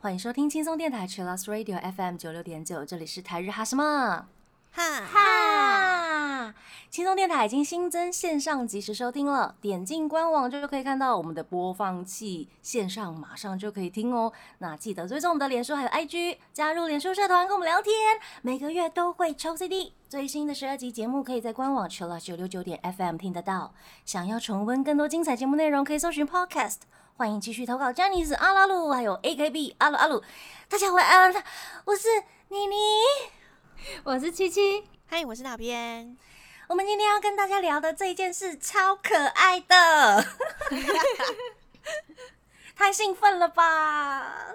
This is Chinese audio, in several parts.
欢迎收听轻松电台 c h i l l o s Radio FM 九六点九，这里是台日哈什么。轻松电台已经新增线上即时收听了，点进官网就可以看到我们的播放器，线上马上就可以听哦。那记得追踪我们的脸书还有 IG，加入脸书社团跟我们聊天，每个月都会抽 CD。最新的十二集节目可以在官网 c h i l l 九六九点 FM 听得到。想要重温更多精彩节目内容，可以搜寻 Podcast。欢迎继续投稿 j a n n y 是阿拉鲁，还有 AKB 阿鲁阿鲁。大家晚安，我是妮妮，我是七七，嗨，我是哪边？我们今天要跟大家聊的这一件事超可爱的，太兴奋了吧！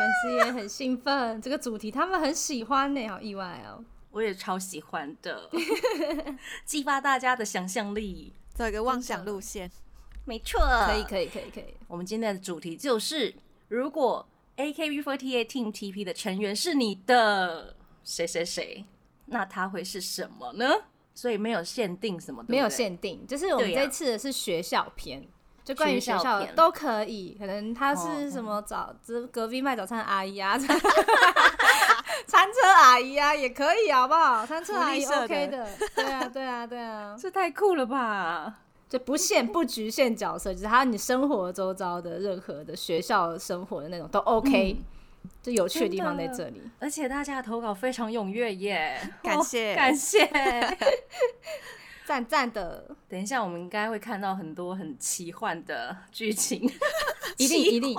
粉丝也很兴奋，这个主题他们很喜欢呢，好意外哦！我也超喜欢的，激发大家的想象力，走一个妄想路线，没错，可以可以可以可以。我们今天的主题就是，如果 AKB48 Team TP 的成员是你的谁谁谁，那他会是什么呢？所以没有限定什么，没有限定，就是我们这次的是学校篇，就关于学校都可以。可能他是什么早，这隔壁卖早餐的阿姨啊，餐车阿姨啊，也可以，好不好？餐车阿姨 OK 的，对啊，对啊，对啊，这太酷了吧！就不限不局限角色，就是他你生活周遭的任何的学校生活的那种都 OK。就有趣的地方在这里，而且大家的投稿非常踊跃耶，感谢。感谢，赞赞的。等一下，我们应该会看到很多很奇幻的剧情，一定一定。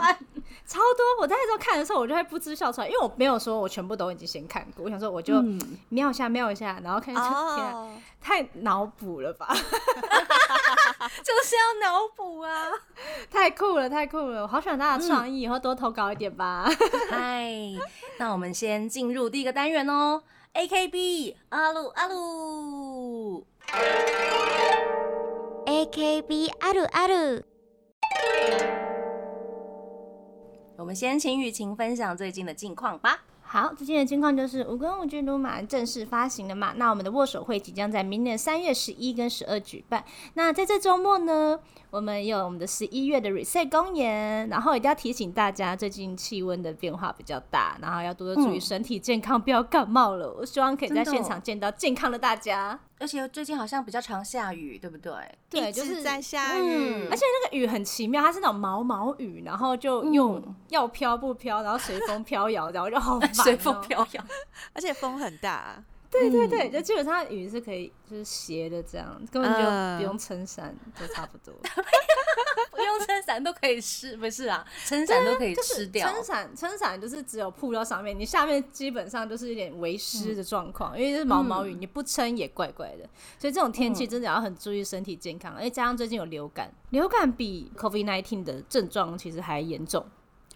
超多。我在那时候看的时候，我就会不知笑出来，因为我没有说我全部都已经先看过，我想说我就瞄一下瞄一下，然后看一下，太脑补了吧。就是要脑补啊！太酷了，太酷了！我好喜欢大家的创意，以后多投稿一点吧。嗨，那我们先进入第一个单元哦。A K B 阿鲁阿鲁，A K B 阿鲁阿鲁。我们先请雨晴分享最近的近况吧。好，最近的情况就是《五根五军鲁马》正式发行了嘛？那我们的握手会即将在明年三月十一跟十二举办。那在这周末呢？我们有我们的十一月的 reset 公演，然后一定要提醒大家，最近气温的变化比较大，然后要多多注意身体健康，不要感冒了。我希望可以在现场见到健康的大家。而且最近好像比较常下雨，对不对？对，就是在下雨，而且那个雨很奇妙，它是那种毛毛雨，然后就用要飘不飘，然后随风飘摇，然后就好烦，随风飘摇，而且风很大。对对对，就基本上雨是可以就是斜的这样，根本就不用撑伞，就差不多。不用撑伞都可以湿，不是啊？撑伞都可以湿掉。撑伞撑伞就是只有铺到上面，你下面基本上就是一点微湿的状况，因为是毛毛雨，你不撑也怪怪的。所以这种天气真的要很注意身体健康，而且加上最近有流感，流感比 COVID nineteen 的症状其实还严重，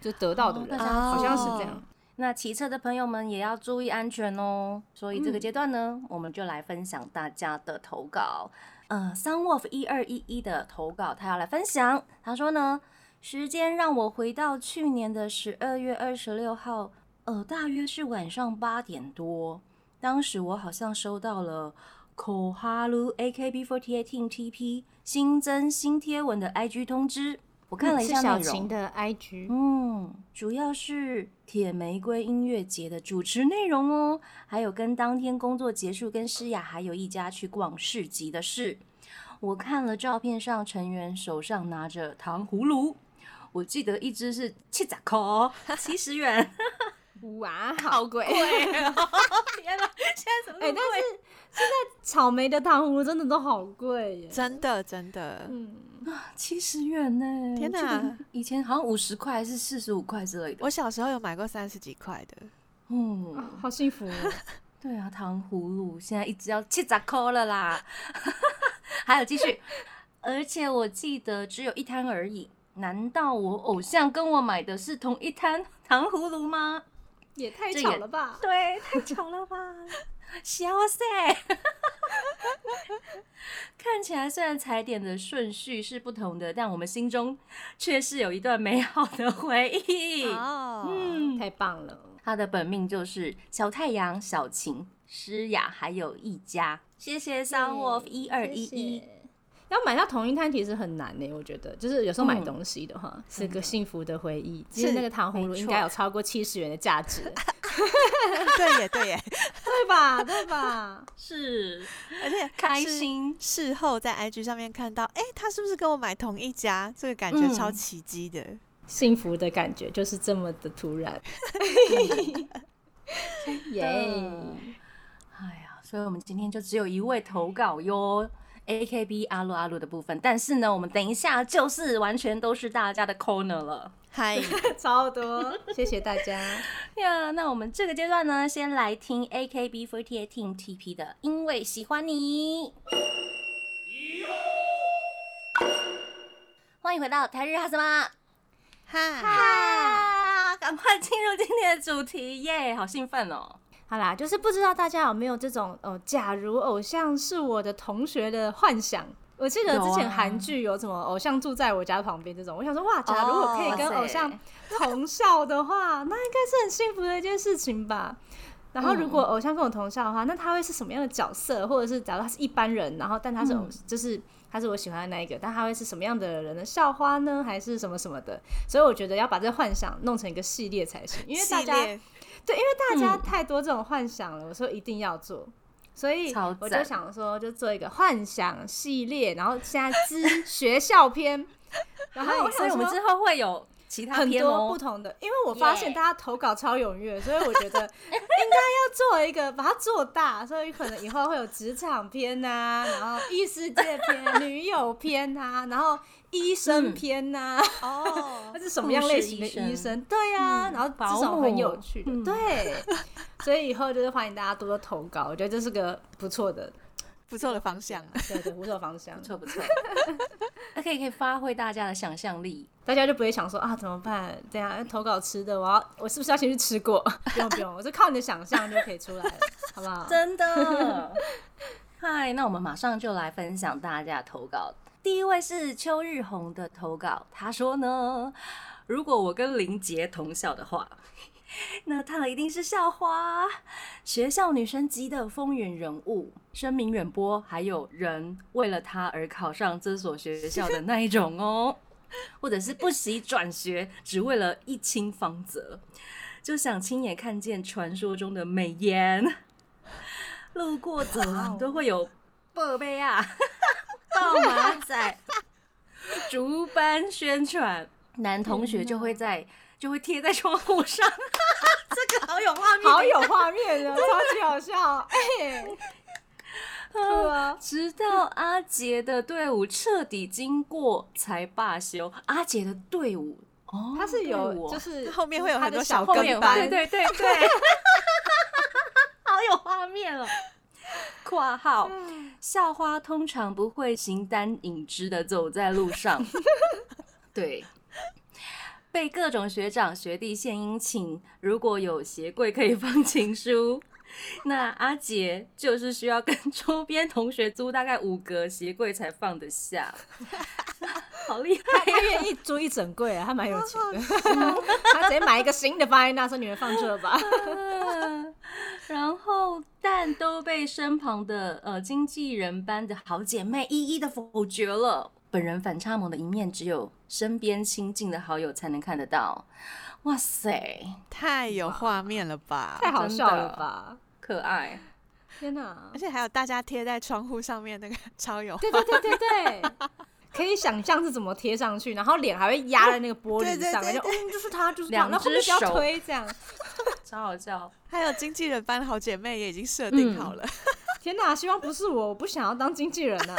就得到的人好像是这样。那骑车的朋友们也要注意安全哦。所以这个阶段呢，我们就来分享大家的投稿。呃，Sunwolf 一二一一的投稿，他要来分享。他说呢，时间让我回到去年的十二月二十六号，呃，大约是晚上八点多。当时我好像收到了 Koharu AKB48 Team TP 新增新贴文的 IG 通知。我看了一下内容的 IG，嗯，主要是铁玫瑰音乐节的主持内容哦，还有跟当天工作结束跟诗雅还有一家去逛市集的事。我看了照片上成员手上拿着糖葫芦，我记得一只是七十块，七十元。哇，好贵！天哪，现在怎么哎？但是现在草莓的糖葫芦真的都好贵耶，真的真的，嗯啊，七十元呢！天哪，以前好像五十块还是四十五块之类的。我小时候有买过三十几块的，嗯，好幸福。对啊，糖葫芦现在一直要七十扣了啦。还有继续，而且我记得只有一摊而已。难道我偶像跟我买的是同一摊糖葫芦吗？也太巧了吧！对，太巧了吧！哇塞！看起来虽然踩点的顺序是不同的，但我们心中却是有一段美好的回忆。哦，嗯，太棒了！他的本命就是小太阳、小晴、诗雅，还有一家。谢谢 Sun Wolf 一二一一。要买到同一摊其实很难呢，我觉得，就是有时候买嗯东西的话，是个幸福的回忆。其实那个糖葫芦应该有超过七十元的价值，对耶，对耶，对吧？对吧？是而且开心，事后在 IG 上面看到，哎、他是不是跟我买同一家？这个感觉嗯超奇迹的。幸福的感觉就是这么的突然，耶！哎呀，所以我们今天就只有一位投稿哟。AKB 阿鲁阿鲁的部分，但是呢，我们等一下就是完全都是大家的 corner 了嗨，超多，谢谢大家。呀。那我们这个阶段呢，先来听 AKB48 Team TP 的《因为喜欢你》。欢迎回到台日哈什么？嗨，啊！赶快进入今天的主题耶好兴奋哦！好啦，就是不知道大家有没有这种哦，假如偶像是我的同学的幻想。我记得之前韩剧有什么偶像住在我家旁边这种，我想说哇，假如我可以跟偶像同校的话，那应该是很幸福的一件事情吧。然后如果偶像跟我同校的话，那他会是什么样的角色？或者是假如他是一般人，然后但他是偶、嗯就是他是我喜欢的那一个，但他会是什么样的人的校花呢？还是什么什么的？所以我觉得要把这个幻想弄成一个系列才行，因为大家对，因为大家嗯。太多这种幻想了，我说一定要做，所以我就想说，就做一个幻想系列，然后现在之学校篇，然后我所以我们之后会有其他很多不。同的，因为我发现大家投稿超踊跃，所以我觉得应该要做一个把它做大，所以可能以后会有职场篇呐、然后异世界篇、女友篇呐、然后医生嗯篇呐、哦 他，是什么样类型的医生？对呀、嗯然后保这种很有趣对，所以以后就是欢迎大家多多投稿，我觉得这是个不错的，不错的方向啊。对对，不错的方向不，错不错，那可以可以发挥大家的想象力。大家就不会想说啊怎么办？等一下投稿吃的，我要我是不是要先去吃过？不用不用，我是靠你的想象就可以出来了，好不好？真的。嗨，那我们马上就来分享大家的投稿。第一位是邱日红的投稿，他说呢，如果我跟林杰同校的话，那他一定是校花，学校女神级的风云人物，声名远播，还有人为了他而考上这所学校的那一种哦，或者是不惜转学，只为了一清芳泽，就想亲眼看见传说中的美颜。路过走廊都会有宝贝啊、爆马仔。逐班宣传，男同学就会在就会贴在窗户上，这个好有画面，好有画面 哦，超级好笑，哎、对啊，直到阿杰的队伍彻底经过才罢休。阿杰的队伍哦，他是有就是后面会有他的小很多小跟班。对对对对，好有画面哦。括号。校花通常不会形单影只的走在路上，对，被各种学长学弟献殷勤。如果有鞋柜可以放情书，那阿杰就是需要跟 周边同学租大概五格鞋柜才放得下，好厉害！他他愿意租一整柜啊，他蛮有钱的，他直接买一个新的放在那，说你们放这吧。然后，但都被身旁的呃经纪人班的好姐妹一一的否决了。本人反差萌的一面，只有身边亲近的好友才能看得到。哇塞，太有画面了吧！太好笑了吧！可爱！天哪而！且还有大家贴在窗户上面那个 超有对对对对对，可以想象是怎么贴上去，然后脸还会压在那个玻璃上，就嗯就是他就是他，两然后后面不要只手推这样。超好笑。还有经纪人班好姐妹也已经设定好了，天哪！希望不是我，我不想要当经纪人啊！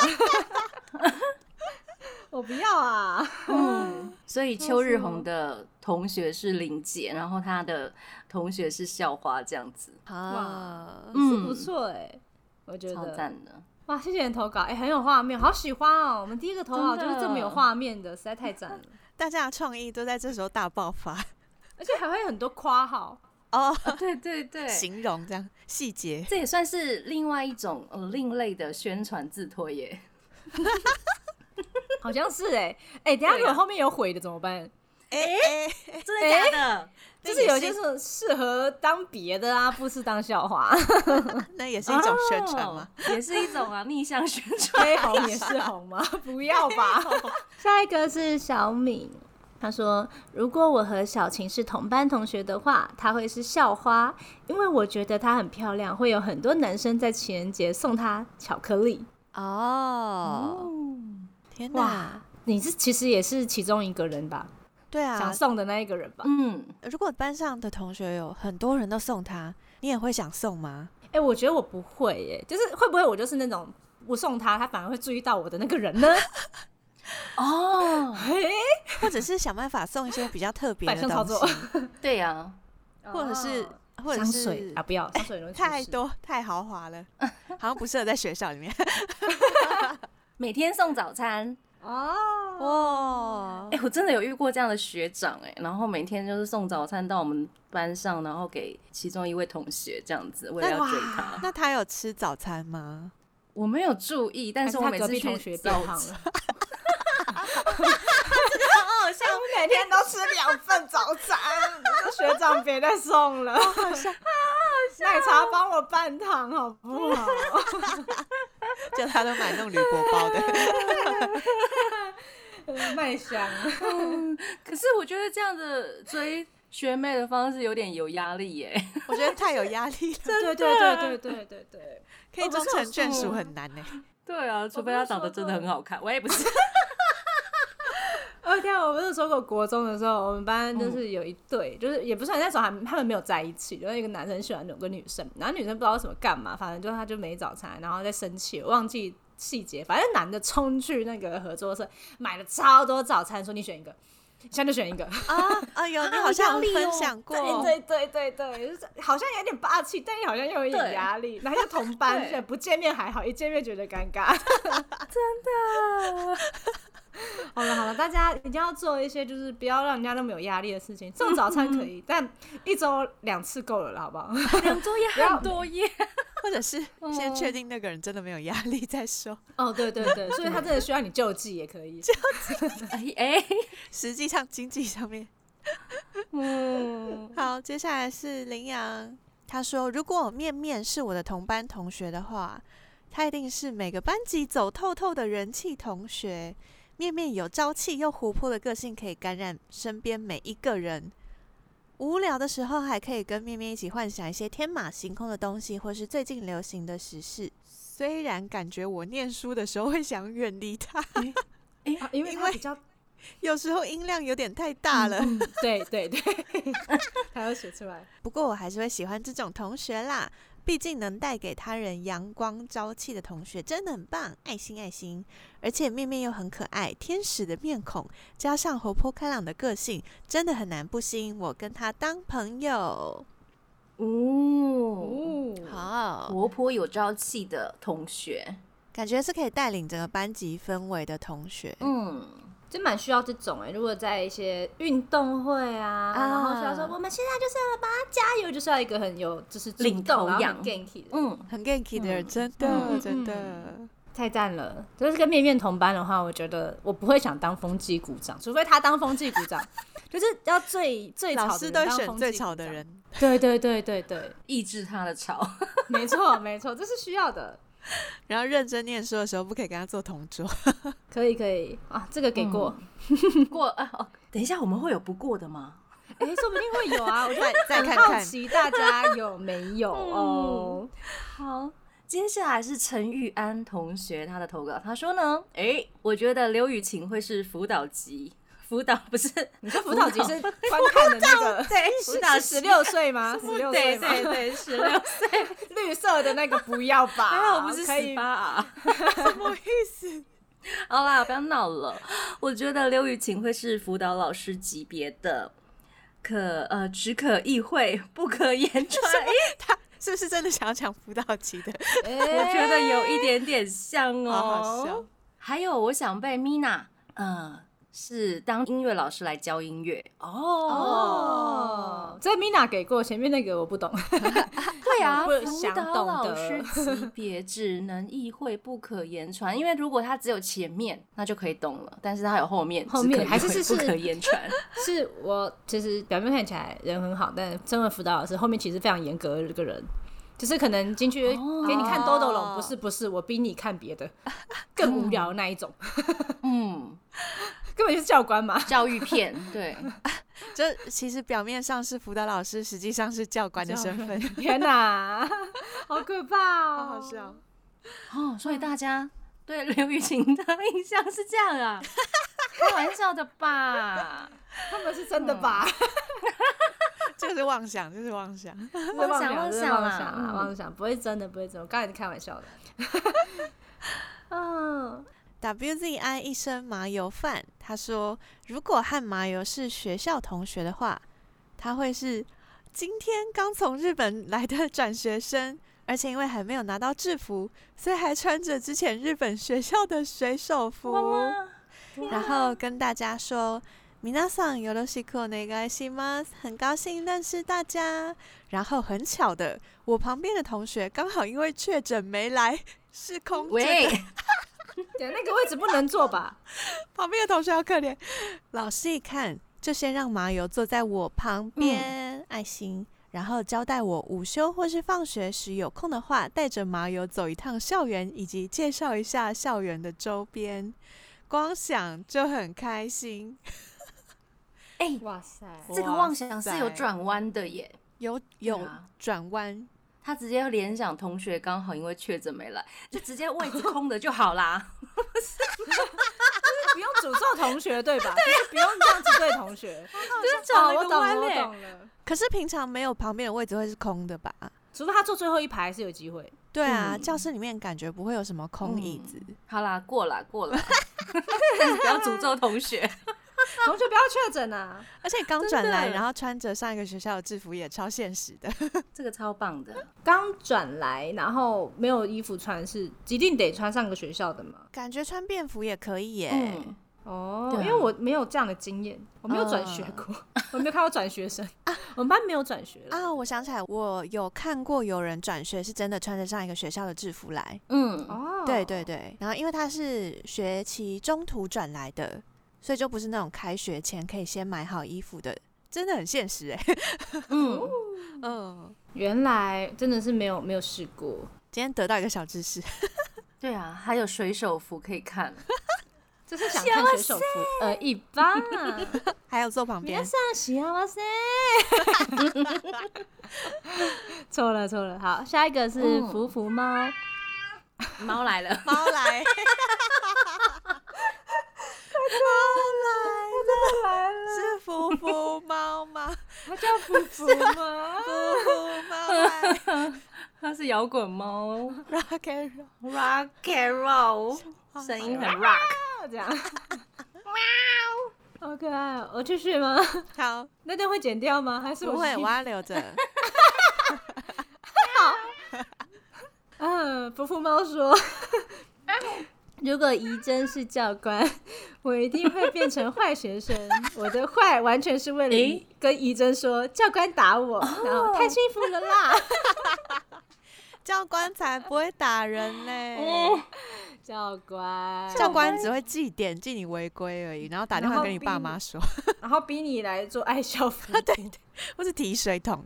我不要啊！嗯，所以秋日红的同学是林姐，然后她的同学是校花，这样子，啊，是不错哎，我觉得超得赞的。哇，谢谢你投稿，哎，很有画面，好喜欢哦！我们第一个投稿就是这么有画面的，实在太赞了，大家的创意都在这时候大爆发而且还会很多夸号。哦，对对对，形容这样细节，这也算是另外一种呃另类的宣传自推耶。好像是哎、哎、等下如果后面有毁的怎么办？哎哎，真的假的？就是有些是适合当别的啊，不是当笑话。那也是一种宣传嘛。哦也是一种啊，逆向宣传。黑红也是红吗？不要吧。下一个是小敏，她说：“如果我和小晴是同班同学的话，她会是校花，因为我觉得她很漂亮，会有很多男生在情人节送她巧克力。哦，天哪！你是其实也是其中一个人吧？对啊想啊，送的那一个人吧？嗯，如果班上的同学有很多人都送他，你也会想送吗？哎、我觉得我不会耶，就是会不会我就是那种不送他，他反而会注意到我的那个人呢？哦，或者是想办法送一些比较特别的 反向操作东西，对呀、或者是或者是啊，不要香水太多太豪华了，好像不适合在学校里面。每天送早餐。哦。哇哎、，我真的有遇过这样的学长哎、然后每天就是送早餐到我们班上，然后给其中一位同学这样子，为了要追他。那他有吃早餐吗？我没有注意，但但是我每次去隔壁同学变早胖了，好像我每天都吃两份早餐，学长别再送了，奶茶帮我半糖好不好？叫他都买那种铝箔包的，麦香，可是我觉得这样子追学妹的方式有点有压力耶。我觉得太有压力了，对对对对对对对，可以终成眷属很难呢。对啊，除非她长得真的很好看，我也不是。哦天啊，我不是说过国中的时候，我们班就是有一对，就是也不算那时候还他们没有在一起，就是一个男生喜欢有个女生，然后女生不知道为什么干嘛，反正就他就没早餐，然后在生气，我忘记细节，反正男的冲去那个合作社买了超多早餐，说你选一个，现在就选一个。啊哎呦你好像有分享过，对对对对对，就是好像有点霸气，但又好像又有一点压力。然后又同班，不见面还好，一见面觉得尴尬。好了好了，大家一定要做一些就是不要让人家那么有压力的事情。送早餐可以，但一周两次够了啦，好不好？两周也很多耶。或者是先确定那个人真的没有压力再说。哦，对对对，所以他真的需要你救济也可以。哎哎，实际上经济上面，嗯，好，接下来是林阳，他说如果面面是我的同班同学的话，他一定是每个班级走透透的人气同学。面面有朝气又活泼的个性，可以感染身边每一个人。无聊的时候，还可以跟面面一起幻想一些天马行空的东西，或是最近流行的时事。虽然感觉我念书的时候会想远离他，啊因为因为他比较 有时候音量有点太大了。嗯对对对，他要 写出来。不过我还是会喜欢这种同学啦，毕竟能带给他人阳光朝气的同学真的很棒，爱心爱心。而且面面又很可爱，天使的面孔加上活泼开朗的个性，真的很难不吸引我跟他当朋友。哦，哦，好，活泼有朝气的同学，感觉是可以带领整个班级氛围的同学。嗯，真蛮需要这种哎、如果在一些运动会啊，啊然后需要说我们现在就是要帮他加油，就是要一个很有就是主领头羊 ganky 的，嗯，很 ganky 的人，嗯真的、嗯真的。太赞了。就是跟面面同班的话，我觉得我不会想当风纪鼓掌，除非他当风纪鼓掌，就是要最最吵的人老师都会当风选最纪。吵的人，对对对对对，抑制他的吵。没错没错，这是需要的。然后认真念书的时候不可以跟他做同桌。可以可以。啊，这个给过，过啊哦，等一下我们会有不过的吗？哎、说不定会有啊，我就再再看看。奇大家有没有。哦。好，接下来是陈玉安同学他的投稿，他说呢，哎、我觉得刘雨晴会是辅导级，辅导 不是你说辅导级是观看的那个，对 辅导十六岁吗？十六岁吗？对对对，十六岁，绿色的那个不要吧？还好不是十八啊。什么意思？好啦，不要闹了。我觉得刘雨晴会是辅导老师级别的，可呃只可意会，不可言传。诶他是不是真的想要讲辅导级的？我我觉得有一点点像哦。好好笑。还有，我想被 Mina 呃是当音乐老师来教音乐哦。哦，这 Mina 给过，前面那个我不懂。对啊，不辅想懂导老得师级别只能意会不可言传，因为如果他只有前面，那就可以懂了，但是他有后面，后面还是是是不可言传。是我其实表面看起来人很好，但身为辅导老师，后面其实非常严格的一个人。就是可能进去哦给你看兜兜龙，不是不是，我逼你看别的，更无聊的那一种，嗯，根本就是教官嘛。教育片，对，这其实表面上是辅导老师，实际上是教官的身份，天哪，好可怕哦！好好笑。哦，所以大家对刘雨晴的印象是这样啊？开玩笑的吧？他们是真的吧？这个是妄想，就是妄想。妄想妄妄想啦妄想啊，嗯妄想，不会真的，不会真的。我刚才是开玩笑的。嗯，WZI 一身麻油饭，他说，如果和麻油是学校同学的话，他会是今天刚从日本来的转学生，而且因为还没有拿到制服，所以还穿着之前日本学校的水手服，然后跟大家说。皆さんよろしくお願いします。很高兴认识大家。然后很巧的，我旁边的同学刚好因为确诊没来，是空着喂的。， 对，那个位置不能坐吧？旁边的同学好可怜。老师一看，就先让麻油坐在我旁边，爱心，然后交代我午休或是放学时有空的话，带着麻油走一趟校园，以及介绍一下校园的周边。光想就很开心，哎、哇塞，这个妄想是有转弯的耶。有有转弯，他直接要联想同学刚好因为确诊没来，就直接位置空的就好啦。就是不用诅咒同学对吧？对不用这样子对同学。就是转哦，我懂我。懂了。可是平常没有旁边的位置会是空的吧？除非他坐最后一排是有机会。对啊，嗯教室里面感觉不会有什么空椅子。好啦，过了过了，不要诅咒同学。同学不要确诊啊！而且刚转来，然后穿着上一个学校的制服也超现实的。这个超棒的，刚转来，然后没有衣服穿，是一定得穿上个学校的嘛？感觉穿便服也可以耶。嗯，哦，因为我没有这样的经验，我没有转学过，我没有看过转学生啊我们班没有转学。啊，我想起来，我有看过有人转学是真的穿着上一个学校的制服来。嗯，哦，对对对，然后因为他是学期中途转来的，所以就不是那种开学前可以先买好衣服的，真的很现实哎。嗯，嗯，原来真的是没有没有试过。今天得到一个小知识，对啊，还有水手服可以看。这是想看水手服而已吧？还有坐旁边皆さん幸せ。错了错了，好，下一个是嗯福福猫。猫来了，猫来， 猫来了，是福福猫吗？它叫福福吗？福福猫来它是摇滚猫，rock and roll。，rock and roll，声音很 rock。这样。好可爱哦！我继续吗？好，那段会剪掉吗？还是不会，我要留着。嗯，福福猫说，如果怡珍是教官，我一定会变成坏学生。我的坏完全是为了诶跟怡珍说，教官打我，然后太幸福了啦。教官才不会打人嘞，教官，教官只会记点，记你违规而已，然后打电话跟你爸妈说，然后逼你来做爱校服。对对，或是提水桶。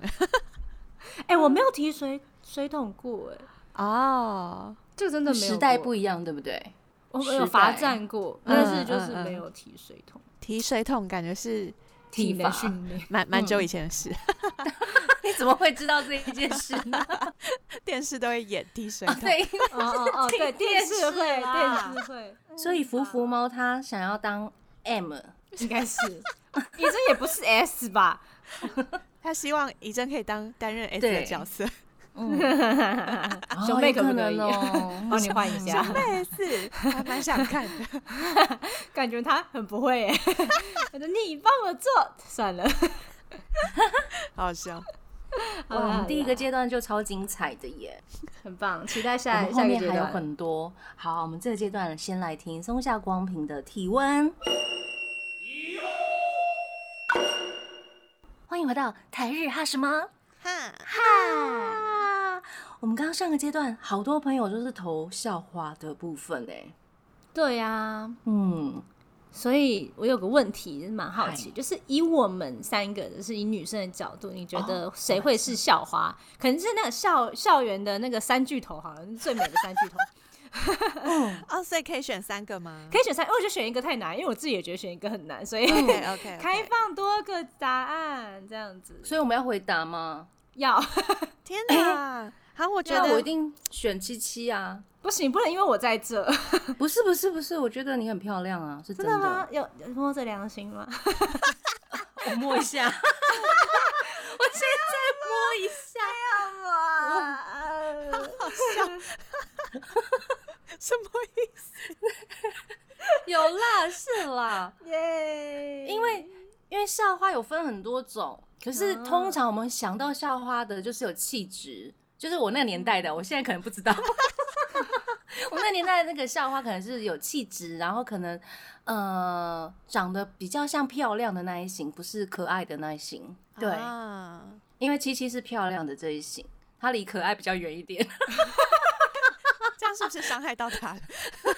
哎，我没有提水水桶过，哎，哦，这个真的没有过。时代不一样，对不对？我有罚站过，嗯但是就是没有提水桶。提水桶感觉是体能训练，蛮蛮久以前的事，你怎么会知道这一件事呢？电视都会演提水桶。对，哦哦哦，对，电视会，电视会，所以福福猫它想要当 M，应该是，你这也不是 S 吧？他希望怡珍可以当担任 S 的角色 兄妹可不能哦。帮你换一下。兄妹是还蛮想看的。感觉他很不会哎我的你帮我做。算了。好笑。我们第一个阶段就超精彩的耶。很棒期待下下面还有很多。好我们这个阶段先来听松下光平的体温。欢迎回到台日哈什么？哈。哈。我们刚刚上个阶段，好多朋友都是投校花的部分哎。对呀、嗯，所以我有个问题蛮好奇，就是以我们三个，就是以女生的角度，你觉得哦谁会是校花？可能是那个校校园的那个三巨头好了，最美的三巨头。哦，所以可以选三个吗？可以选三，因为我觉得选一个太难，因为我自己也觉得选一个很难，所以 OK OK，开放多个答案这样子。所以我们要回答吗？要 天哪！好，我觉得那我一定选七七啊！不行，不能因为我在这，不是不是不是，我觉得你很漂亮啊，是的。真的吗？有有摸着良心吗？我摸一下，我现在摸一下。什么意思？有啦，是啦，耶！因为因为校花有分很多种，可是啊通常我们想到校花的就是有气质，就是我那个年代的，我现在可能不知道。我那年代的那个校花可能是有气质，然后可能呃长得比较像漂亮的那一型，不是可爱的那一型。对，啊因为七七是漂亮的这一型，她离可爱比较远一点。这样是不是伤害到她了？不会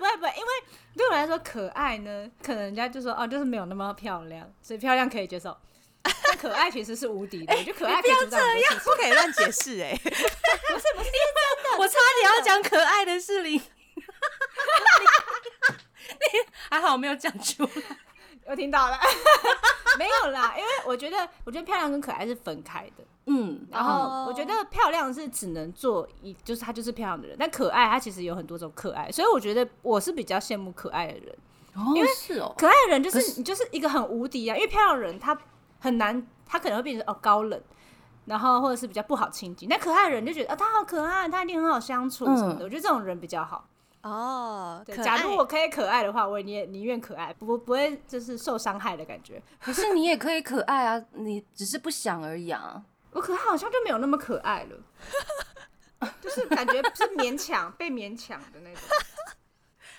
不会不会，因为对我来说可爱呢，可能人家就说哦，就是没有那么漂亮，所以漂亮可以接受。但可爱其实是无敌的，我觉得可爱可以阻挡很多事情。不可以乱解释哎。我差点要讲可爱的事情，还好我没有讲出来。我听到了，没有啦，因为我觉得我觉得漂亮跟可爱是分开的。嗯，然后我觉得漂亮是只能做一，就是她就是漂亮的人，但可爱她其实有很多种可爱，所以我觉得我是比较羡慕可爱的人。哦，因为是哦，可爱的人就可是你就是一个很无敌啊，因为漂亮的人他很难，他可能会变成哦高冷，然后或者是比较不好亲近。那可爱的人就觉得啊、他好可爱，他一定很好相处什么的。嗯我觉得这种人比较好。哦，对，假如我可以可爱的话，我也宁愿可爱，不不会就是受伤害的感觉。可是你也可以可爱啊，你只是不想而已啊。我可爱好像就没有那么可爱了，就是感觉是勉强被勉强的那种。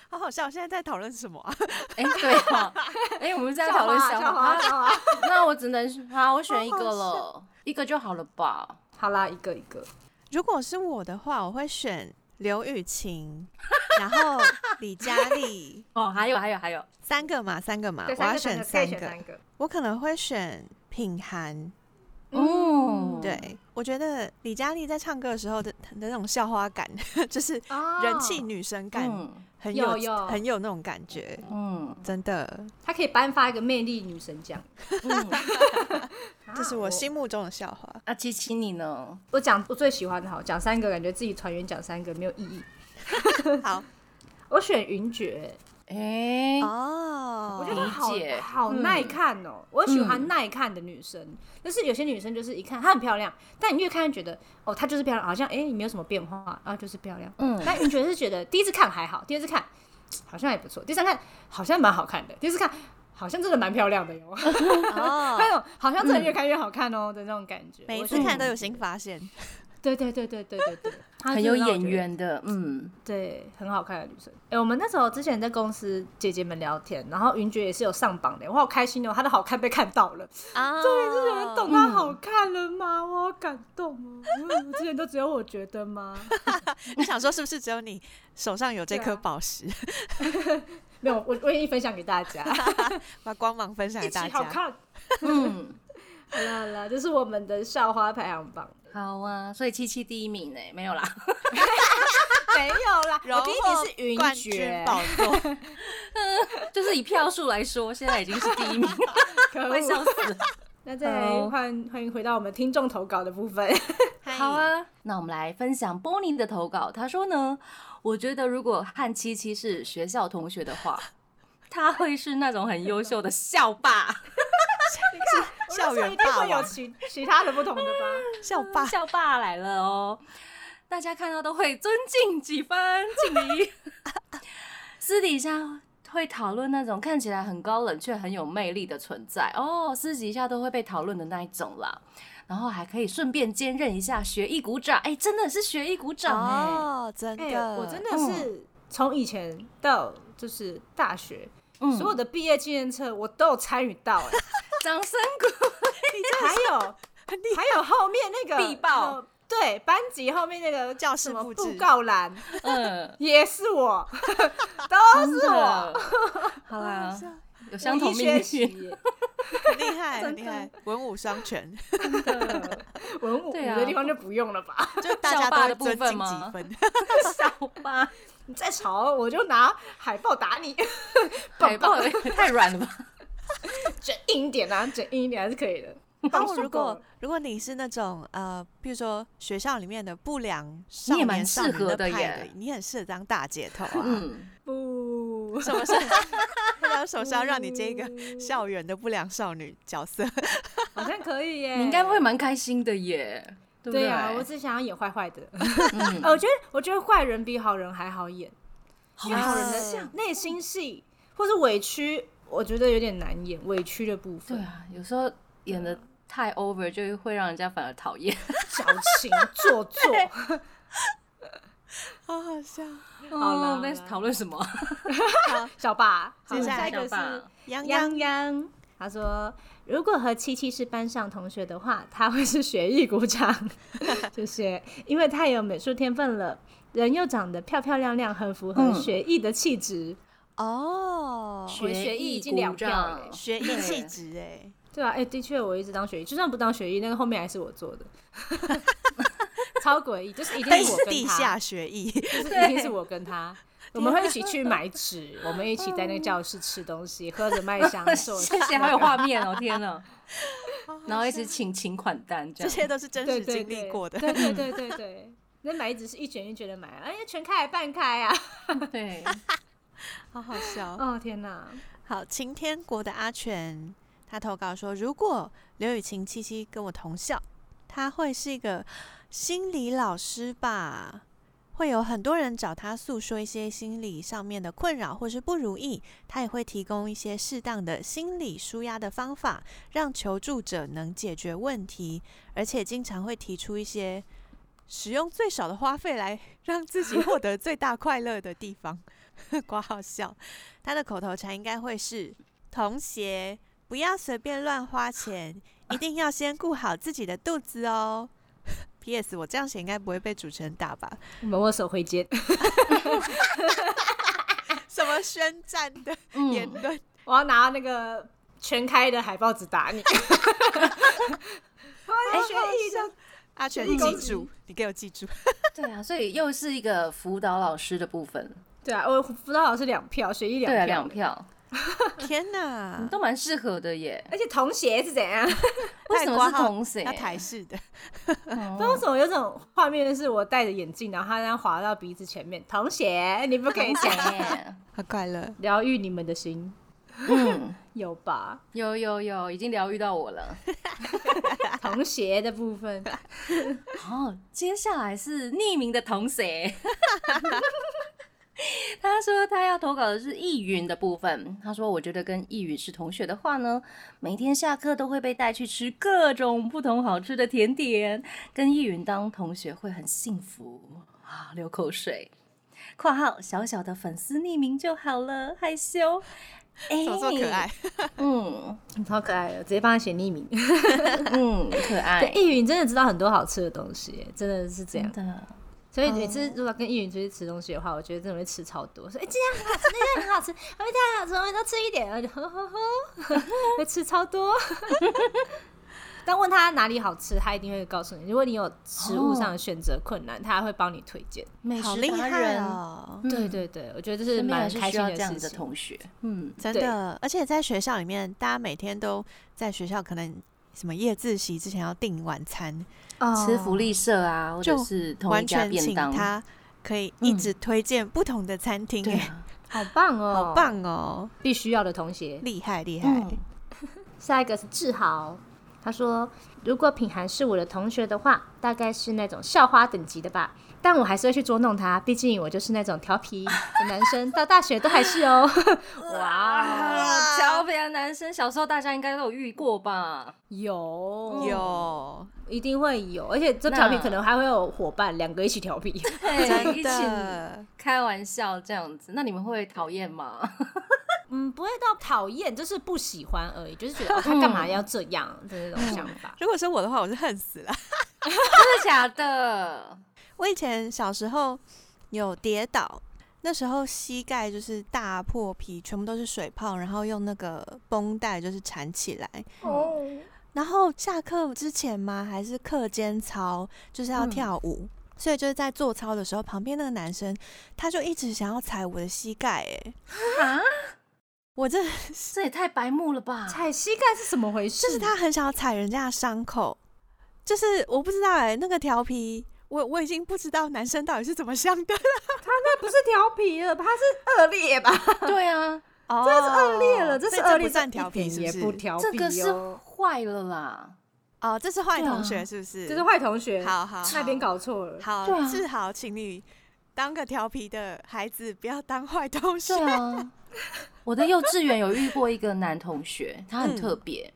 好好笑。现在在讨论什么啊？哎、对哈，哎、我们在讨论笑笑话，话，笑话。那我只能好，我选一个了，一个就好了吧？好啦，一个一个。如果是我的话，我会选刘雨晴，然后李佳丽，哦，还有还有还有，三个嘛，三个嘛，对，我要选三个。我可能会选品涵，嗯，对我觉得李佳丽在唱歌的时候的的那种校花感，就是哦人气女神感，嗯很有有很有那种感觉，嗯真的，他可以颁发一个魅力女神奖。嗯，这是我心目中的笑话。那琪琪你呢？我讲我最喜欢的，好讲三个，感觉自己团员讲三个没有意义。好 我选云爵，哎、哦，我觉得好好嗯耐看哦。我喜欢嗯耐看的女生，但是有些女生就是一看她很漂亮，但你越看就觉得哦她就是漂亮，好像哎你没有什么变化啊，就是漂亮。嗯，但云爵是觉得第一次看还好，第二次看好像也不错，第三看好像蛮好看的，第四看好像真的蛮漂亮的哟。哦，那种好像真的越看越好看哦的那种感觉。每次看都有新发现。对对对对对对对，她很有真的让我觉得眼缘的，嗯，对，很好看的女生。哎、我们那时候之前在公司姐姐们聊天，然后云爵也是有上榜的，我好开心哦，她的好看被看到了，啊，终于是有人懂她好看了吗？我好感动哦，嗯之前都只有我觉得吗？你想说是不是只有你手上有这颗宝石，没有，我我愿意分享给大家，把光芒分享一给大家？起好看。嗯，好啦好啦，这是我们的校花排行榜，好啊，所以七七第一名呢，没有啦，没有啦，荣我第一名是云冠军爵，宝座，就是以票数来说，现在已经是第一名，可快笑。死了。那再来好欢欢迎回到我们听众投稿的部分。好啊，那我们来分享波宁的投稿。他说呢，我觉得如果和七七是学校同学的话，他会是那种很优秀的校霸。校园一定霸王，会有其其他的不同的吧？校霸，校霸来了哦，大家看到都会尊敬几分，敬礼。私底下会讨论那种看起来很高冷却很有魅力的存在哦，私底下都会被讨论的那一种啦。然后还可以顺便兼任一下学艺股长，哎，真的是学艺股长哎、哦，真哎、的，我真的是从以前到就是大学，嗯。所有的毕业纪念册我都有参与到、哎，掌声鼓还有还有后面那个必报。呃对，班级后面那个教室什么布告栏。嗯，也是我，都是我，好啦，有相同命学习运。厉害，厉害，文武双全，真的。文武对啊。的地方就不用了吧？就大家校霸的部都会尊敬分吗？几分。小吧，你再吵我就拿海报打你，海报也太软了吧？整硬一点啊，整硬一点还是可以的。然后如果如果你是那种呃，比如说学校里面的不良少你也蛮年少女适合的的派耶你很适合当大姐头啊。嗯，不，什么事？那什么是要让你接一个校园的不良少女角色？好像可以耶。你应该会蛮开心的耶，对不对？对啊，我只想要演坏坏的。嗯 呃，我觉得我觉得坏人比好人还好演，因为好人的像内心戏或是委屈，我觉得有点难演委屈的部分，对啊，有时候演的太 over 就会让人家反而讨厌。矫情做作。好好笑。好啦哦我们在讨论什么？小爸，接下来是泱泱泱，泱，他说如果和七七是班上同学的话，他会是学艺鼓掌，谢谢，因为太有美术天分了，人又长得漂漂亮亮，很符合嗯学艺的气质。哦，我学艺已经两票了耶学 艺对气质哎，对啊，哎、的确，我一直当学艺，就算不当学艺，那个后面还是我做的，超诡异，就是一定是我跟他，地下学艺，就是 一定是我跟他，我们会一起去买纸，我们一起在那个教室吃东西，喝着麦香寿司，谢谢，好有画 面哦！天哪，然后一直请请款单这些都是真实经历过的。对对对对对。那买纸是一卷一卷的买，哎呀，全开还半开啊！对，好好笑。哦天哪，好，晴天国的阿全他投稿说，如果刘雨晴七七跟我同校，他会是一个心理老师吧？会有很多人找他诉说一些心理上面的困扰或是不如意，他也会提供一些适当的心理舒压的方法，让求助者能解决问题，而且经常会提出一些使用最少的花费来 让自己获得最大快乐的地方。挂好笑，他的口头禅应该会是：同学不要随便乱花钱，一定要先顾好自己的肚子哦。P.S. 我这样写应该不会被主持人打吧？我们握手挥肩，什么宣战的 言嗯，论？我要拿那个全开的海报纸打你。哎，学艺的阿全，学艺攻击你记住，你给我记住。对啊，所以又是一个辅导老师的部分，对啊，我辅导老师两票，学艺两票，对啊，两票，天哪你，都蛮适合的耶。而且童鞋是怎样？为什么是太挂号同谁？要台式的，不知道为什么有种画面是我戴着眼镜，然后他这样滑到鼻子前面，童鞋，你不可以同讲，谁？好快乐。疗愈你们的心，嗯，有吧？有有有，已经疗愈到我了。童鞋的部分，好，接下来是匿名的同学，他说他要投稿的是易云的部分。他说，我觉得跟易云是同学的话呢，每天下课都会被带去吃各种不同好吃的甜点，跟易云当同学会很幸福啊，流口水。（括号小小的粉丝匿名就好了，害羞。）哎怎么这么可爱？嗯 超可爱的，直接帮他写匿名。嗯，可爱 对，，易云真的知道很多好吃的东西，真的是这样。真的。所以每次如果跟易云出去吃东西的话，我觉得真的会吃超多。说哎、这样很好吃，那样很好吃，后面太好吃，我们都吃一点，然后就呵呵呵，会吃超多。但问他哪里好吃，他一定会告诉你。如果你有食物上的选择困难，他会帮你推荐。美食好厉害达人，哦！嗯对对对，我觉得这是蛮开心的这样子的事情。同学。嗯，真的，而且在学校里面，大家每天都在学校，可能什么夜自习之前要订晚餐，吃福利社啊，或者就是同一完全请家便当，他可以一直推荐不同的餐厅，好棒哦，好，棒哦，必须要的同学。厉害厉害！嗯下一个是志豪，他说如果品涵是我的同学的话，大概是那种校花等级的吧。但我还是会去捉弄他，毕竟我就是那种调皮的男生，到大学都还是哦。哇，啊，调皮的男生，小时候大家应该都有遇过吧？有有一定会有，而且这调皮可能还会有伙伴，两个一起调皮。一起的，开玩笑这样子，那你们会讨厌吗？嗯，不会到讨厌，就是不喜欢而已，就是觉得、哦、他干嘛要这样的那种想法。如果是我的话，我是恨死了。真的假的？我以前小时候有跌倒，那时候膝盖就是大破皮，全部都是水泡，然后用那个绷带就是缠起来。哦，然后下课之前吗？还是课间操，就是要嗯跳舞。所以就是在做操的时候，旁边那个男生他就一直想要踩我的膝盖，哎，啊，我这这也太白目了吧！踩膝盖是怎么回事？就是他很想要踩人家的伤口，就是我不知道哎、那个调皮，我我已经不知道男生到底是怎么想的了。他那不是调皮了？他是恶劣吧？对啊，哦，这是恶劣了，这是恶劣，不算调皮，这个是坏了啦。哦，这是坏同学，是不是？这是坏同学，好好那边搞错了。好，对啊志豪，请你当个调皮的孩子，不要当坏同学。啊，我的幼稚园有遇过一个男同学，他很特别。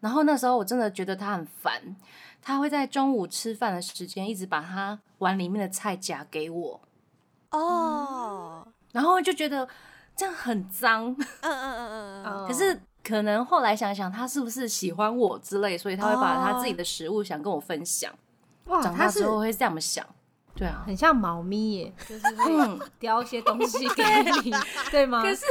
然后那时候我真的觉得他很烦，他会在中午吃饭的时间一直把他碗里面的菜夹给我，哦，然后就觉得这样很脏。嗯嗯嗯嗯嗯，哦可是可能后来想想，他是不是喜欢我之类，所以他会把他自己的食物想跟我分享。哇，长他是大之后会这样想，对啊，很像猫咪耶，就是会嗯。叼一些东西 给你，对吗？可是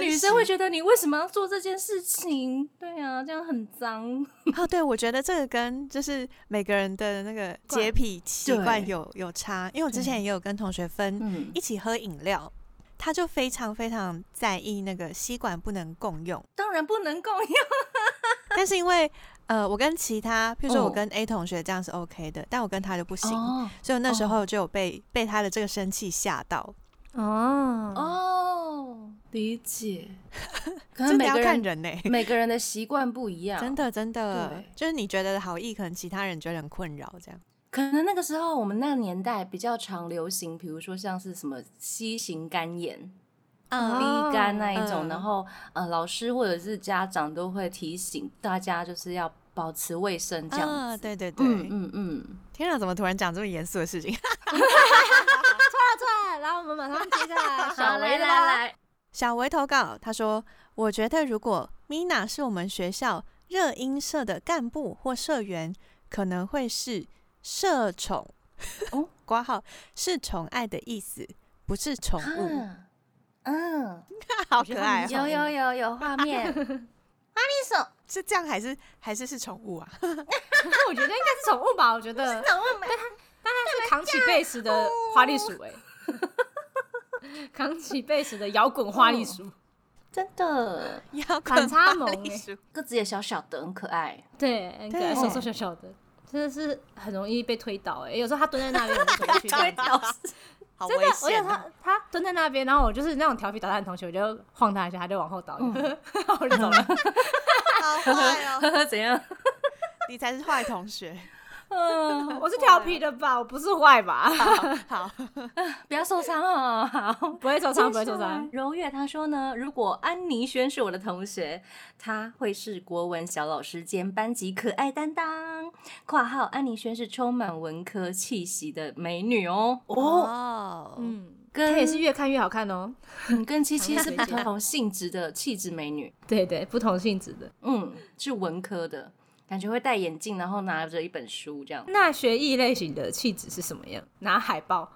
女生会觉得你为什么要做这件事情？对啊，这样很脏。哦，对，我觉得这个跟就是每个人的那个洁癖习惯有有差，因为我之前也有跟同学分嗯一起喝饮料，他就非常非常在意那个吸管不能共用，当然不能共用。但是因为呃，我跟其他，譬如说我哦跟 A 同学这样是 OK 的，但我跟他就不行，哦所以那时候就有被、被他的这个生气吓到。哦哦，理解。可能每个人看人呢、每个人的习惯不一样，真。的真的，就是你觉得好意，可能其他人觉得很困扰，这样。可能那个时候我们那个年代比较常流行，比如说像是什么 C 型肝炎、哦 B 肝那一种，嗯然后呃，老师或者是家长都会提醒大家就是要保持卫生这样子。啊，对对对，嗯嗯嗯，天啊，怎么突然讲这么严肃的事情？对，然后我们马上接下来，小来来维啦。来，小维投稿，他说：“我觉得如果 Mina 是我们学校热音社的干部或社员，可能会是社宠哦，挂号是宠爱的意思，不是宠物。啊嗯，好可爱、有哦，有有有画面，阿丽手。是这样还是还是是宠物啊？那我觉得应该是宠物吧，我觉得。掌问没？它是扛起贝斯的花栗鼠哎，扛起贝斯的摇滚花栗鼠，真的，要反差萌欸个子也小小的，很可爱。对，很可爱，瘦瘦小小的，真的是很容易被推倒哎。有时候他蹲在那边，我就走过去这样子。倒是好真的危，我有他！他蹲在那边，然后我就是那种调皮捣蛋的同学，我就晃他一下，他就往后倒，我就走了。好坏哦，怎样？你才是坏同学。嗯，我是调皮的吧？我不是坏吧？好，不要受伤哦。好，不会受伤，不会受伤。柔月他说呢，如果安妮轩是我的同学，她会是国文小老师兼班级可爱担当。（括号安妮轩是充满文科气息的美女哦。哦，哦，嗯，跟她也是越看越好看哦。嗯跟七七是不同性质的气质美女。对对，不同性质的。嗯，是文科的，感觉会戴眼镜，然后拿着一本书这样。那学艺类型的气质是什么样？拿海报、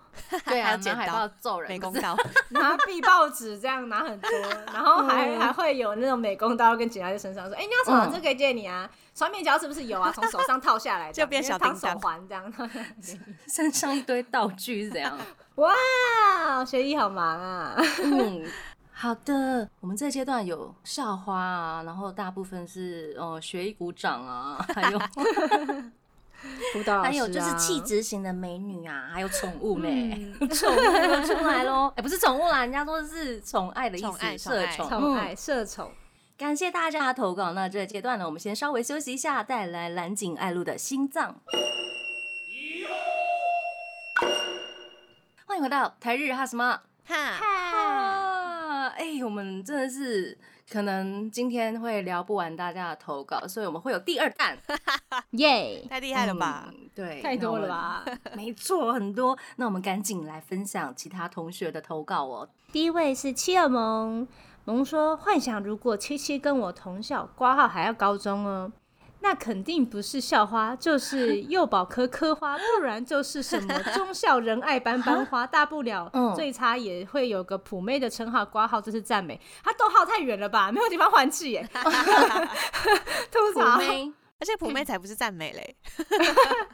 对啊，剪拿海刀报揍人，美工刀，拿壁报纸，这样拿很多，然后还还会有那种美工刀跟剪在身上，说：“哎、你要什么？嗯这可以借你啊。双面胶是不是有啊？从手上套下来，就变小当手环这样。身上一堆道具是怎样？哇，学艺好忙啊！嗯，好的，我们这阶段有校花啊，然后大部分是哦学艺鼓掌啊，还有 辅导老师、啊、还有就是气质型的美女啊，还有宠物呢，嗯 宠物都出来喽。哎、不是宠物啦，人家说是宠爱的意思，社宠。宠爱嗯社宠。感谢大家的投稿。那这个阶段呢，我们先稍微休息一下，带来蓝井爱露的心脏。欢迎回到台日哈什么？哈，啊，哎、我们真的是可能今天会聊不完大家的投稿，所以我们会有第二弹。耶、太厉害了吧？嗯对，太多了？吧？没错，很多。那我们赶紧来分享其他同学的投稿哦。第一位是七二萌，萌说幻想如果七七跟我同校，挂号还要高中哦。那肯定不是校花，就是 幼保科科花，不然就是什么忠孝仁爱班班花，大不了 嗯最差也会有个普妹的称号，挂号这是赞美。他逗号太远了吧，没有地方换气耶。吐普槽，妹，而且普妹才不是赞美嘞，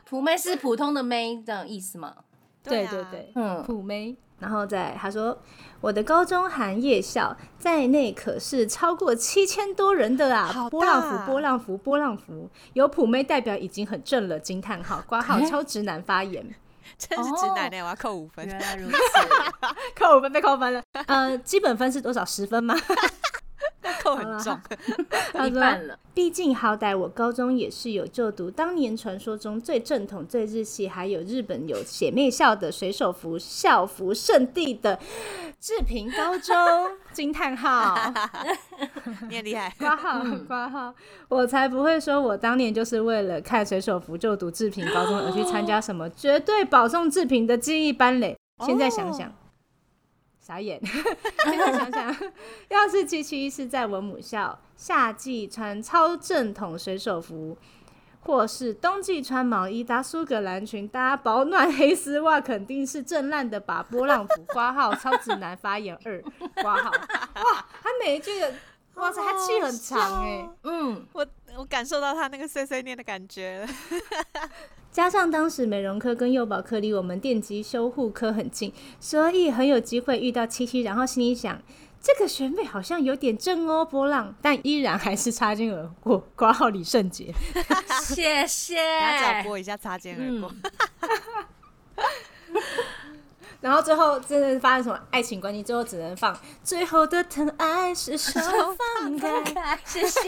普妹是普通的妹，这样意思吗？对啊对对，嗯，普妹。然后再他说，我的高中含夜校，在内可是超过七千多人的啊！波浪大符，波浪符，波浪符，有普妹代表已经很正了！惊叹号，挂号 超直男发言，真是直男呢，我要扣五分。原来如此。扣五分被扣分了。呃，基本分是多少？十分吗？扣很重，他说一半了，毕竟好歹我高中也是有就读当年传说中最正统、最日系，还有日本有姐妹校的水手服校服圣地的志平高中，惊叹号。你很厉害。挂号挂号，我才不会说我当年就是为了看水手服就读志平高中而去参加什么绝对保送志平的记忆班嘞。现在想想。傻眼，现在想想，要是七七是在文母校，夏季穿超正统水手服，或是冬季穿毛衣搭苏格兰裙搭保暖黑丝袜，肯定是正烂的把？波浪符挂号超直男发言二。挂号，哇，他每一句的，哇塞，他气很长哎、嗯，我我感受到他那个碎碎念的感觉。了。加上当时美容科跟幼保科离我们电机修护科很近，所以很有机会遇到七七，然后心里想。这个学妹好像有点正哦，波浪，但依然还是擦肩而过。挂号李圣杰，谢谢。大家找播一下擦肩而过。然后最后真的发生什么爱情关系，最后只能放最后的疼爱是手放开。谢谢。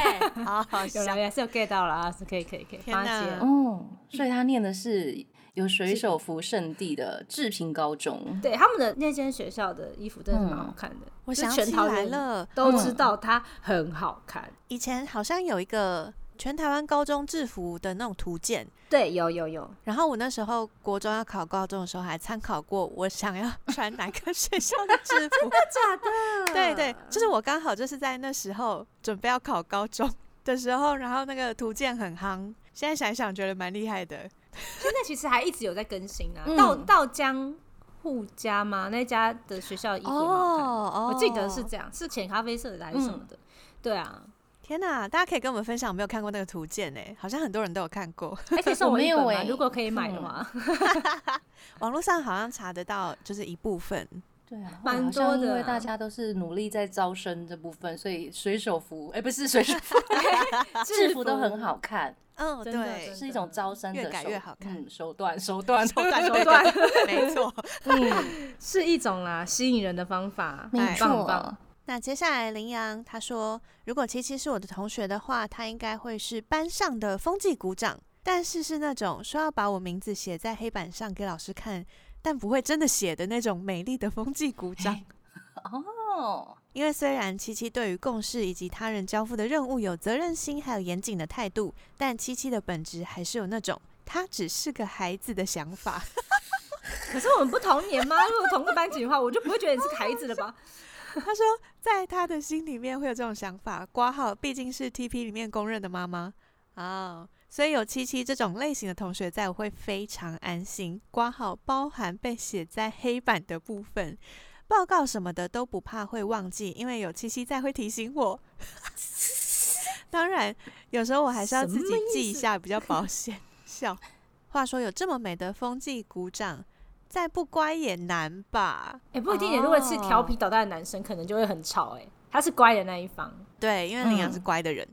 好好有笑了，。也是有 get 到了啊，是可以可以可以。天哪发现哦，所以他念的是有水手服圣地的志平高中。对他们的那间学校的衣服真的是蛮好看的，就我想起来了，都知道它很好看。以前好像有一个全台湾高中制服的那种图鉴，对，有有有，然后我那时候国中要考高中的时候，还参考过我想要穿哪个学校的制服。假的对对，就是我刚好就是在那时候准备要考高中的时候，然后那个图鉴很夯。现在想一想，觉得蛮厉害的。现在其实还一直有在更新啊。嗯道道江护家吗？那家的学校衣服很好看，哦我记得是这样，是浅咖啡色的还是什么的？对啊，天哪！大家可以跟我们分享有没有看过那个图鉴呢？好像很多人都有看过。还可以送我一本吗？我没有欸如果可以买的话，网络上好像查得到，就是一部分。对啊，蛮多的啊因为大家都是努力在招生这部分，所以水手服，哎、不是水手服，制服都很好看，嗯，对，是一种招生的越改越好看嗯，手段，手段，手段手段没错。嗯，是一种啦，吸引人的方法。没哎棒错棒，那接下来林阳他说，如果七七是我的同学的话，他应该会是班上的风纪股长，但是是那种说要把我名字写在黑板上给老师看，但不会真的写的那种美丽的风纪股长。哦，因为虽然七七对于共事以及他人交付的任务有责任心，还有严谨的态度，但七七的本质还是有那种他只是个孩子的想法。可是我们不同年吗？如果同个班级的话，我就不会觉得你是个孩子了吧？他说，在他的心里面会有这种想法。挂号毕竟是 TP 里面公认的妈妈啊，所以有七七这种类型的同学在，我会非常安心。挂号包含被写在黑板的部分，报告什么的都不怕会忘记，因为有七七在会提醒我。当然，有时候我还是要自己记一下，比较保险。笑。话说有这么美的风纪鼓掌，再不乖也难吧？哎、不一定耶，如果是调皮捣蛋的男生，可能就会很吵。哎，他是乖的那一方，对，因为林阳是嗯乖的人。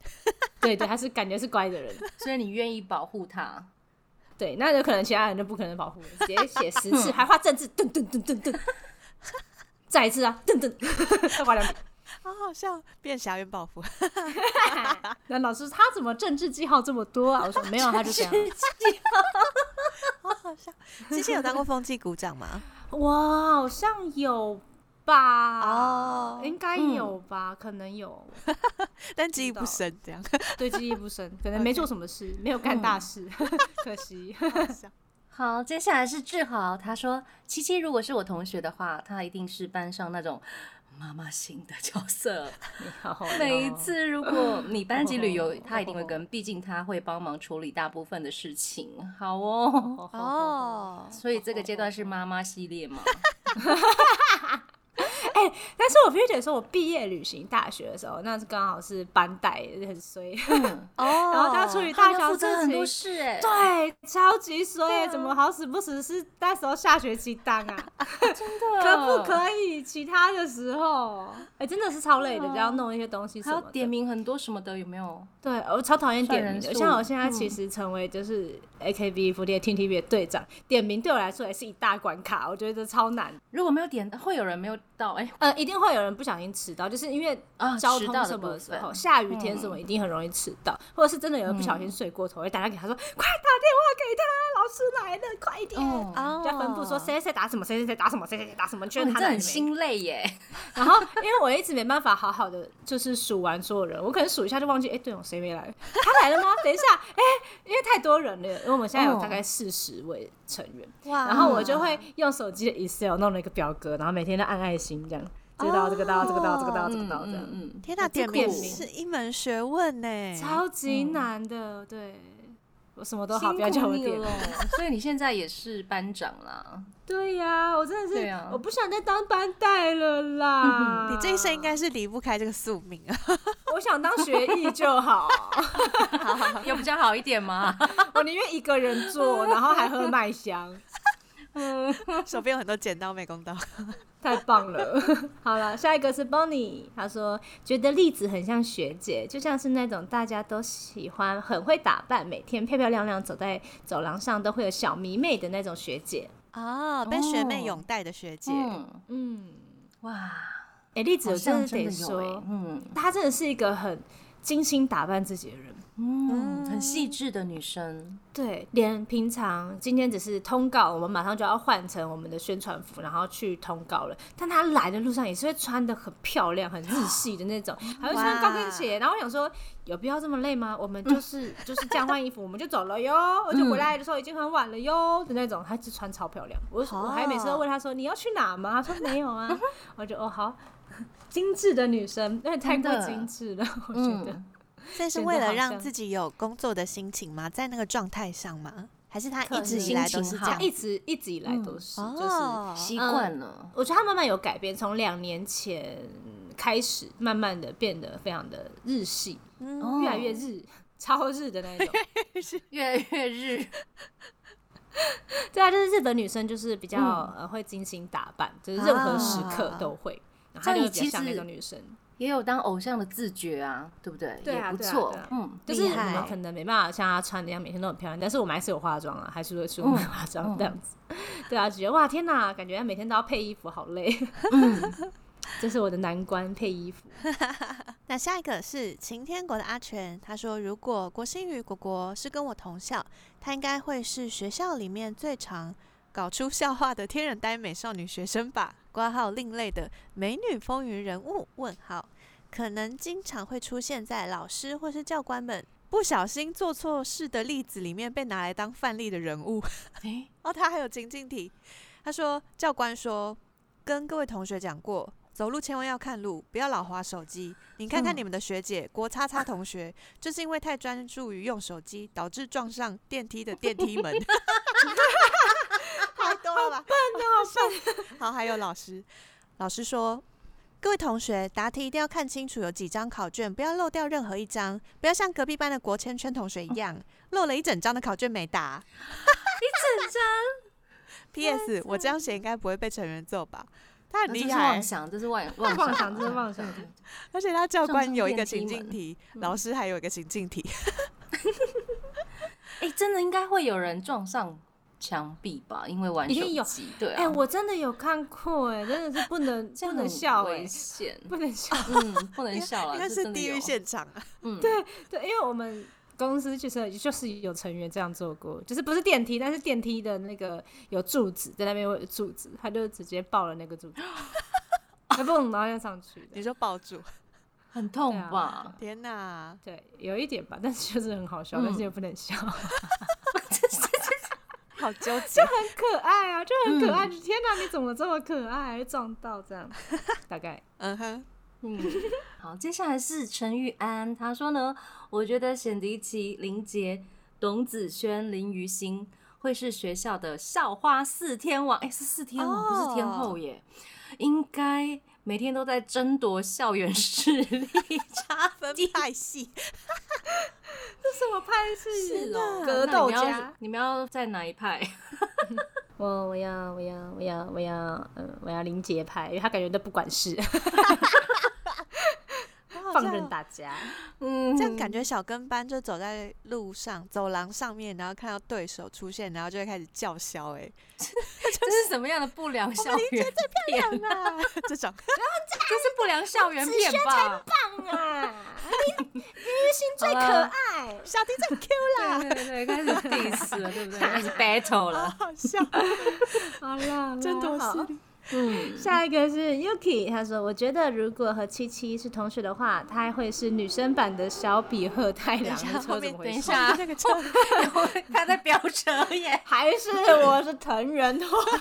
对对，他是感觉是乖的人。所以你愿意保护他？对，那有可能其他人就不可能保护了，直接写十次，还画政治，噔噔噔噔噔，再一次啊，噔噔，再画两笔。好好笑，变狭缘报复。那老师他怎么政治记号这么多啊？我说没有，他就这样。好好笑。之前有当过风纪鼓掌吗？哇，好像有吧？哦应该有吧？可能有，但记忆不深，这样 对，记忆不深，可能没做什么事，没有干大事，可惜。好笑好，接下来是志豪，他说七七如果是我同学的话，他一定是班上那种妈妈型的角色。好每一次如果你班级旅游，他一定会跟，毕竟他会帮忙处理大部分的事情。好哦，哦。所以这个阶段是妈妈系列嘛？但是我必须得说，我毕业旅行大学的时候，那是刚好是班带，很衰。哦，然后他处理大他要负责小事情很多，事哎、对，超级衰，怎么好死不死是那时候下学期当啊？真的可不可以？其他的时候，哎、真的是超累的，对啊就要弄一些东西什还要么。点名很多什么的，有没有？对，我超讨厌点名的。像我现在嗯其实成为就是 AKB 福利 T T V 的队长，点名对我来说也是一大关卡，我觉得超难。如果没有点，会有人没有到哎、呃，一定会有人不小心迟到，就是因为啊交通什么的时候，下雨天什么嗯一定很容易迟到，或者是真的有人不小心睡过头，会打电话给他说：“快打电话给他，老师来了，快一点。就要分布说谁谁谁打什么，谁谁谁打什么，谁谁谁打什么，确哦你这很认他来了没。心累耶。然后因为我一直没办法好好的就是数完所有人，我可能数一下就忘记，哎、对哦，谁没来？他来了吗？等一下，哎、因为太多人了，因为我们现在有大概四十位成员，哇然后我就会用手机的 Excel 弄了一个表格，然后每天都按爱心这样，这个刀这个刀这个刀这个刀这个刀这样，嗯，天哪，这点名是一门学问呢，超级难的，对。我什么都好，不要叫我点。所以你现在也是班长啦。对呀、我真的是，我不想再当班带了啦。你这一生应该是离不开这个宿命啊！我想当学艺就好，有比较好一点吗？我宁愿一个人做，然后还喝麦香。嗯手边有很多剪刀、美工刀。太棒了！好了，下一个是 Bonnie，他说觉得栗子很像学姐，就像是那种大家都喜欢、很会打扮，每天漂漂亮亮走在走廊上都会有小迷妹的那种学姐。哦，被学妹哦拥戴的学姐，嗯，嗯，哇，哎、栗子我真的得说，欸嗯她真的是一个很精心打扮自己的人。嗯，很细致的女生。对，连平常今天只是通告，我们马上就要换成我们的宣传服，然后去通告了。但她来的路上也是会穿的很漂亮、很日系的那种，还会穿高跟鞋。然后我想说，有必要这么累吗？我们就 是就是这样换衣服，我们就走了哟。我就回来的时候已经很晚了哟的那种，她就穿超漂亮。我我还每次都问她说你要去哪吗？她说没有啊。我就哦好，精致的女生，因为太过精致了，我觉得。嗯，这是为了让自己有工作的心情吗？在那个状态上吗？还是他一直以来都是心情好这样？一直一直以来都是，就是哦，习惯了。我觉得他慢慢有改变，从两年前开始，慢慢的变得非常的日系，越来越日，超日的那种。越来越日。对啊，就是日本女生就是比较、嗯呃会精心打扮，就是任何时刻啊都会，然后你其会比较像那实种女生。也有当偶像的自觉啊，对不对？对啊也不错对啊啊。嗯，就是我们可能没办法像他穿的一样每天都很漂亮，但是我们还是有化妆啊，还是会出门嗯化妆嗯这样子。对啊，觉得哇天哪，感觉每天都要配衣服，好累。嗯这是我的难关，配衣服。那下一个是晴天国的阿全，他说如果郭新宇果果是跟我同校，他应该会是学校里面最常搞出笑话的天然呆美少女学生吧？挂号另类的美女风云人物？问号，可能经常会出现在老师或是教官们不小心做错事的例子里面被拿来当范例的人物。诶 哦，他还有情境题，他说教官说跟各位同学讲过，走路千万要看路，不要老滑手机。你看看嗯你们的学姐郭叉叉同学，就是因为太专注于用手机，导致撞上电梯的电梯门。太多了吧？笨哦，好笨。好，还有老师，老师说。各位同学，答题一定要看清楚有几张考卷，不要漏掉任何一张，不要像隔壁班的国千圈同学一样，漏了一整张的考卷没答。一整张 P.S. 我这样写应该不会被成员揍吧？他很厉害妄，想，这是妄妄妄想啊这是妄想 而且他教官有一个情境题，老师还有一个情境题。哎、真的应该会有人撞上墙壁吧？因为玩手一定有机，对哎、啊，我真的有看过、哎，真的是不能 不能笑、哎危，险，不能笑。嗯，不能笑了，应该这真的有是地狱，现场啊！嗯，对对，因为我们公司其实就是有成员这样做过，就是不是电梯，但是电梯的那个有柱子在那边有柱子，他就直接抱了那个柱子。蹦，然后又上去。你说抱住？很痛吧？天哪！对，有一点吧，但是就是很好笑，嗯但是又不能笑，很好纠结。可爱啊，就很可爱。嗯天哪，你怎么这么可爱？还撞到这样，大概嗯哼，嗯，好，接下来是陈玉安，他说呢，我觉得显迪奇、林杰、董子轩、林于心会是学校的校花四天王，哎、是四天王，不是天后耶，应该每天都在争夺校园势力差分距。派系。这什么派系？是哦，格斗家。你们要在哪一派？我我要我要我要我要呃我要林杰派，因为他感觉都不管事，放任大家。嗯，这样感觉小跟班就走在路上、走廊上面，然后看到对手出现，然后就会开始叫嚣，哎，这是什么样的不良校园片？啊，这种这是不良校园片吧？棒啊！林林玉心最可爱，小弟最 Q 啦，对对对，开始 diss 了，对不对？开始 battle 了。好好笑，好啦，真多好。嗯，下一个是 Yuki，他说：“我觉得如果和七七是同学的话，他会是女生版的小比贺太郎。等一下？等一下 那个车他在飙车耶！还是我是藤原拓海？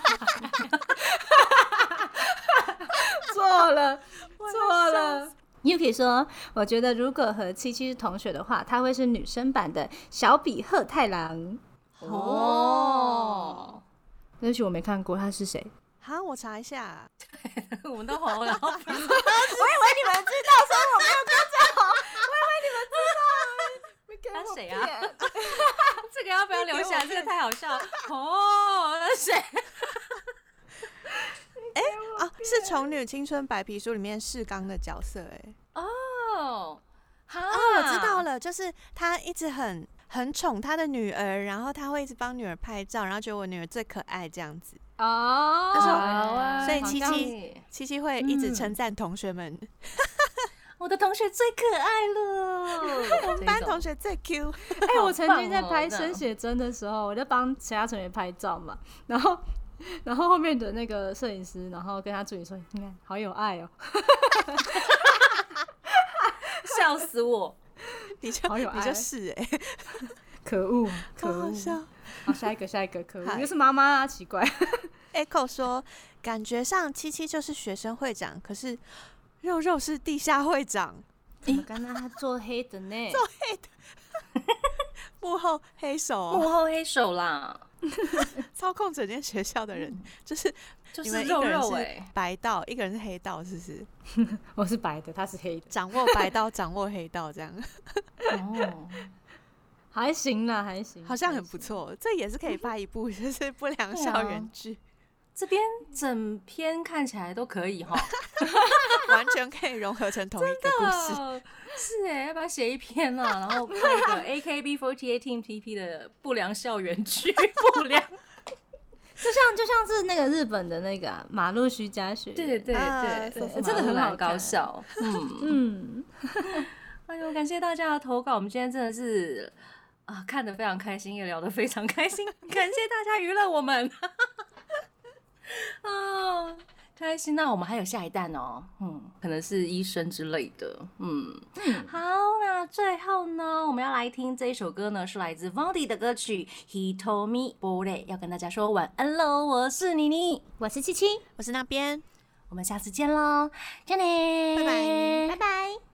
错了，错了。Yuki 说：“我觉得如果和七七是同学的话，他会是女生版的小比贺太郎。哦，对不起，我没看过，他是谁？好，我查一下，我们都红了，我以为你们知道，所以我没有跟着红。我以为你们知道，他谁啊？这个要不要留下来？这个太好笑了。哦，那谁？哦，是《宠女青春白皮书》里面世刚的角色，哎，哦，哈，哦，我知道了，就是他一直很很宠他的女儿，然后他会一直帮女儿拍照，然后觉得我女儿最可爱这样子。哦但是啊所以七七七七会一直嗯。称赞同学们，我的同学最可爱了，我们班同学学最 Q。哎、我曾经在拍生写真的时候，我就帮其他成员拍照嘛，然后。然后后面的那个摄影师，然后跟他助理说：“你看，好有爱哦，笑死我。你就好有爱。你就是哎、可恶，可恶。好笑。”好，下一个，下一个，可恶，又是妈妈啊，奇怪。Echo 说，感觉上七七就是学生会长，可是肉肉是地下会长，怎么刚刚他做黑的呢？做黑的 幕后黑手哦、幕后黑手啦，操控整间学校的人，就是就是肉肉哎，白道，一个人是黑道，是不是？我是白的，他是黑的，掌握白道，掌握黑道，这样哦，还行啦，还行，好像很。不错。这也是可以拍一部 就是不良校园剧，这边整篇看起来都可以哈，完全可以融合成同一个故事。哦是哎，要不要写一篇啊？然后拍一个 AKB48 Team TP 的不良校园剧，不良，就像就像是那个日本的那个啊、马路须加学，对对啊对对对，这个很好搞笑，嗯。嗯，哎呦，感谢大家的投稿，我们今天真的是啊看得非常开心，也聊得非常开心，感谢大家娱乐我们。啊，开心！那我们还有下一弹哦，嗯，可能是医生之类的，嗯，好，那最后呢，我们要来听这一首歌呢，是来自 Vandy 的歌曲《He Told Me b o y 要跟大家说晚安喽，我是妮妮，我是七七，我是那边。我们下次见喽，再见，拜拜拜拜。